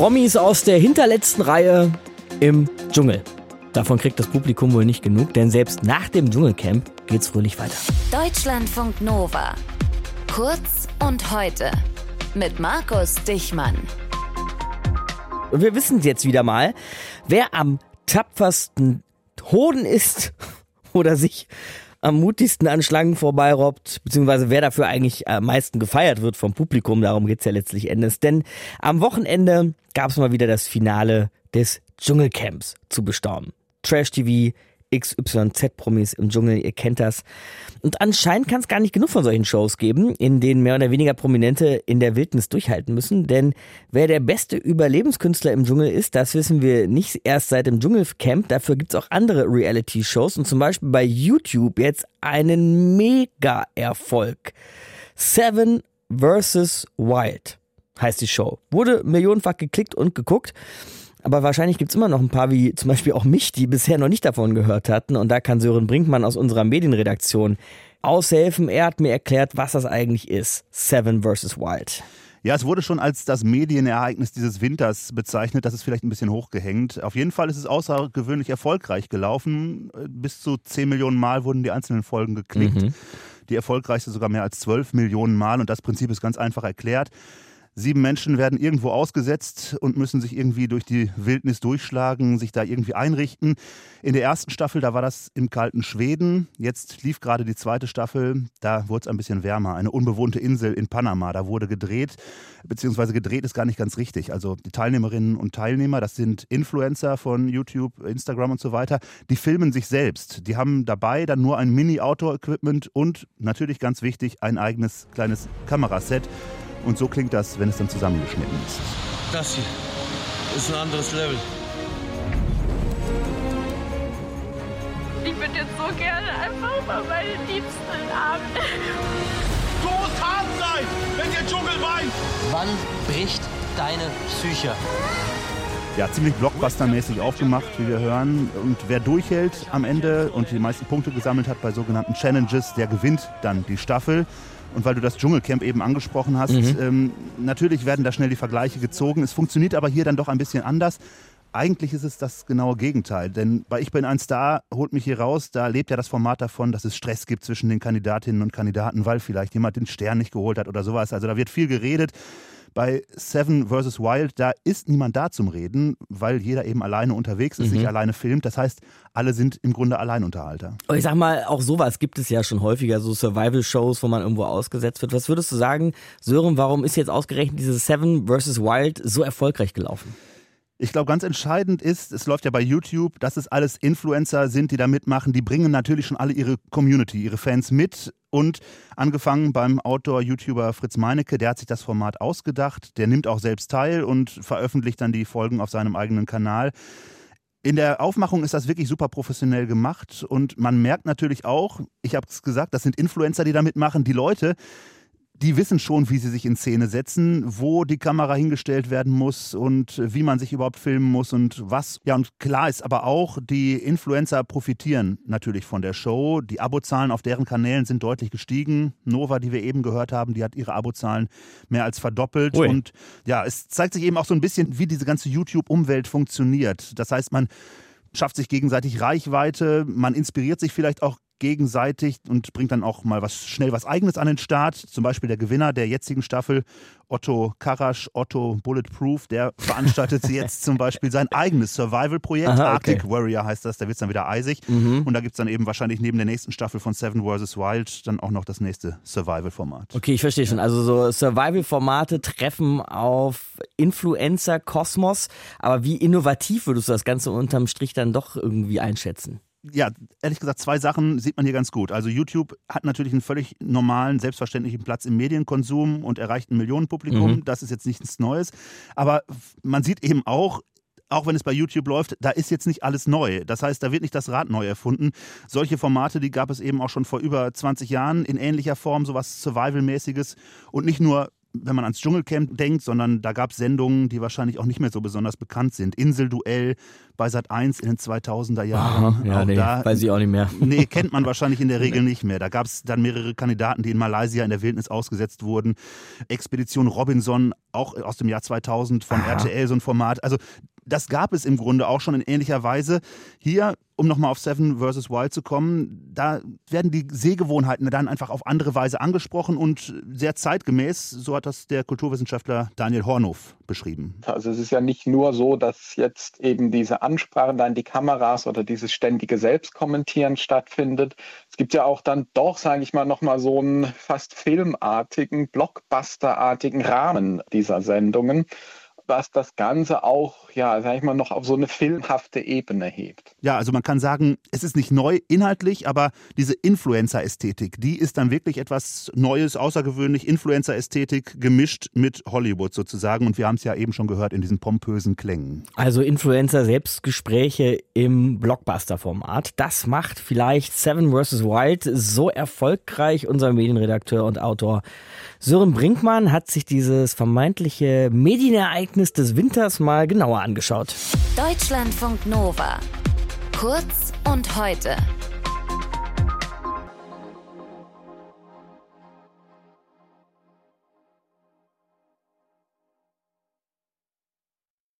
Promis aus der hinterletzten Reihe im Dschungel. Davon kriegt das Publikum wohl nicht genug, denn selbst nach dem Dschungelcamp geht's fröhlich weiter. Deutschlandfunk Nova. Kurz und heute. Mit Markus Dichmann. Und wir wissen jetzt wieder mal, wer am tapfersten Hoden ist oder sich am mutigsten an Schlangen vorbeirobbt, beziehungsweise wer dafür eigentlich am meisten gefeiert wird vom Publikum, darum geht's ja letztlich endes. Denn am Wochenende gab's mal wieder das Finale des Dschungelcamps zu bestaunen. Trash TV, XYZ-Promis im Dschungel, ihr kennt das. Und anscheinend kann es gar nicht genug von solchen Shows geben, in denen mehr oder weniger Prominente in der Wildnis durchhalten müssen. Denn wer der beste Überlebenskünstler im Dschungel ist, das wissen wir nicht erst seit dem Dschungelcamp. Dafür gibt es auch andere Reality-Shows und zum Beispiel bei YouTube jetzt einen Mega-Erfolg. Seven vs. Wild heißt die Show. Wurde millionenfach geklickt und geguckt. Aber wahrscheinlich gibt's immer noch ein paar, wie zum Beispiel auch mich, die bisher noch nicht davon gehört hatten. Und da kann Sören Brinkmann aus unserer Medienredaktion aushelfen. Er hat mir erklärt, was das eigentlich ist. Seven vs. Wild. Ja, es wurde schon als das Medienereignis dieses Winters bezeichnet. Das ist vielleicht ein bisschen hochgehängt. Auf jeden Fall ist es außergewöhnlich erfolgreich gelaufen. Bis zu 10 Millionen Mal wurden die einzelnen Folgen geklickt. Mhm. Die erfolgreichste sogar mehr als 12 Millionen Mal. Und das Prinzip ist ganz einfach erklärt. Sieben Menschen werden irgendwo ausgesetzt und müssen sich irgendwie durch die Wildnis durchschlagen, sich da irgendwie einrichten. In der ersten Staffel, da war das im kalten Schweden. Jetzt lief gerade die zweite Staffel, da wurde es ein bisschen wärmer. Eine unbewohnte Insel in Panama, da wurde gedreht, beziehungsweise gedreht ist gar nicht ganz richtig. Also die Teilnehmerinnen und Teilnehmer, das sind Influencer von YouTube, Instagram und so weiter, die filmen sich selbst. Die haben dabei dann nur ein Mini-Outdoor-Equipment und natürlich ganz wichtig, ein eigenes kleines Kameraset. Und so klingt das, wenn es dann zusammengeschnitten ist. Das hier ist ein anderes Level. Ich würde jetzt so gerne einfach mal meine Liebsten in den Arm Du musst hart sein, wenn der Dschungel weint. Wann bricht deine Psyche? Ja, ziemlich blockbustermäßig aufgemacht, wie wir hören. Und wer durchhält am Ende und die meisten Punkte gesammelt hat bei sogenannten Challenges, der gewinnt dann die Staffel. Und weil du das Dschungelcamp eben angesprochen hast, mhm. ähm, natürlich werden da schnell die Vergleiche gezogen. Es funktioniert aber hier dann doch ein bisschen anders. Eigentlich ist es das genaue Gegenteil, denn bei Ich bin ein Star holt mich hier raus, da lebt ja das Format davon, dass es Stress gibt zwischen den Kandidatinnen und Kandidaten, weil vielleicht jemand den Stern nicht geholt hat oder sowas. Also da wird viel geredet. Bei Seven vs. Wild, da ist niemand da zum Reden, weil jeder eben alleine unterwegs ist, mhm. sich alleine filmt. Das heißt, alle sind im Grunde Alleinunterhalter. Und ich sag mal, auch sowas gibt es ja schon häufiger, so Survival-Shows, wo man irgendwo ausgesetzt wird. Was würdest du sagen, Sören, warum ist jetzt ausgerechnet dieses Seven vs. Wild so erfolgreich gelaufen? Ich glaube, ganz entscheidend ist, es läuft ja bei YouTube, dass es alles Influencer sind, die da mitmachen. Die bringen natürlich schon alle ihre Community, ihre Fans mit. Und angefangen beim Outdoor-YouTuber Fritz Meinecke, der hat sich das Format ausgedacht. Der nimmt auch selbst teil und veröffentlicht dann die Folgen auf seinem eigenen Kanal. In der Aufmachung ist das wirklich super professionell gemacht und man merkt natürlich auch, ich habe es gesagt, das sind Influencer, die da mitmachen. Die Leute, die wissen schon, wie sie sich in Szene setzen, wo die Kamera hingestellt werden muss und wie man sich überhaupt filmen muss und was. Ja, und klar ist aber auch, die Influencer profitieren natürlich von der Show. Die Abozahlen auf deren Kanälen sind deutlich gestiegen. Nova, die wir eben gehört haben, die hat ihre Abozahlen mehr als verdoppelt. Ui. Und ja, es zeigt sich eben auch so ein bisschen, wie diese ganze YouTube-Umwelt funktioniert. Das heißt, man schafft sich gegenseitig Reichweite, man inspiriert sich vielleicht auch gegenseitig und bringt dann auch mal was schnell was Eigenes an den Start. Zum Beispiel der Gewinner der jetzigen Staffel, Otto Karasch, Otto Bulletproof, der veranstaltet jetzt zum Beispiel sein eigenes Survival-Projekt. Okay. Arctic Warrior heißt das, da wird es dann wieder eisig. Mhm. Und da gibt es dann eben wahrscheinlich neben der nächsten Staffel von Seven vs. Wild dann auch noch das nächste Survival-Format. Okay, ich verstehe schon. Also so Survival-Formate treffen auf Influencer-Kosmos. Aber wie innovativ würdest du das Ganze unterm Strich dann doch irgendwie einschätzen? Ja, ehrlich gesagt, zwei Sachen sieht man hier ganz gut. Also YouTube hat natürlich einen völlig normalen, selbstverständlichen Platz im Medienkonsum und erreicht ein Millionenpublikum. Mhm. Das ist jetzt nichts Neues. Aber man sieht eben auch, auch wenn es bei YouTube läuft, da ist jetzt nicht alles neu. Das heißt, da wird nicht das Rad neu erfunden. Solche Formate, die gab es eben auch schon vor über 20 Jahren in ähnlicher Form, sowas Survival-mäßiges und nicht nur wenn man ans Dschungelcamp denkt, sondern da gab es Sendungen, die wahrscheinlich auch nicht mehr so besonders bekannt sind. Inselduell bei Sat 1 in den 2000er Jahren. Aha, ja, auch nee, da, weiß ich auch nicht mehr. Nee, kennt man wahrscheinlich in der Regel nicht mehr. Da gab es dann mehrere Kandidaten, die in Malaysia in der Wildnis ausgesetzt wurden. Expedition Robinson, auch aus dem Jahr 2000 von Aha. RTL, so ein Format. Also das gab es im Grunde auch schon in ähnlicher Weise. Hier, um nochmal auf Seven vs. Wild zu kommen, da werden die Sehgewohnheiten dann einfach auf andere Weise angesprochen und sehr zeitgemäß, so hat das der Kulturwissenschaftler Daniel Hornhoff beschrieben. Also es ist ja nicht nur so, dass jetzt eben diese Ansprache dann die Kameras oder dieses ständige Selbstkommentieren stattfindet. Es gibt ja auch dann doch, sage ich mal, nochmal so einen fast filmartigen, Blockbusterartigen Rahmen dieser Sendungen was das Ganze auch, ja, sag ich mal, noch auf so eine filmhafte Ebene hebt. Ja, also man kann sagen, es ist nicht neu inhaltlich, aber diese Influencer-Ästhetik, die ist dann wirklich etwas Neues, außergewöhnlich. Influencer-Ästhetik gemischt mit Hollywood sozusagen. Und wir haben es ja eben schon gehört in diesen pompösen Klängen. Also Influencer-Selbstgespräche im Blockbuster-Format. Das macht vielleicht Seven vs. Wild so erfolgreich. Unser Medienredakteur und Autor Sören Brinkmann hat sich dieses vermeintliche Medienereignis des Winters mal angeschaut. Deutschlandfunk Nova. Kurz und heute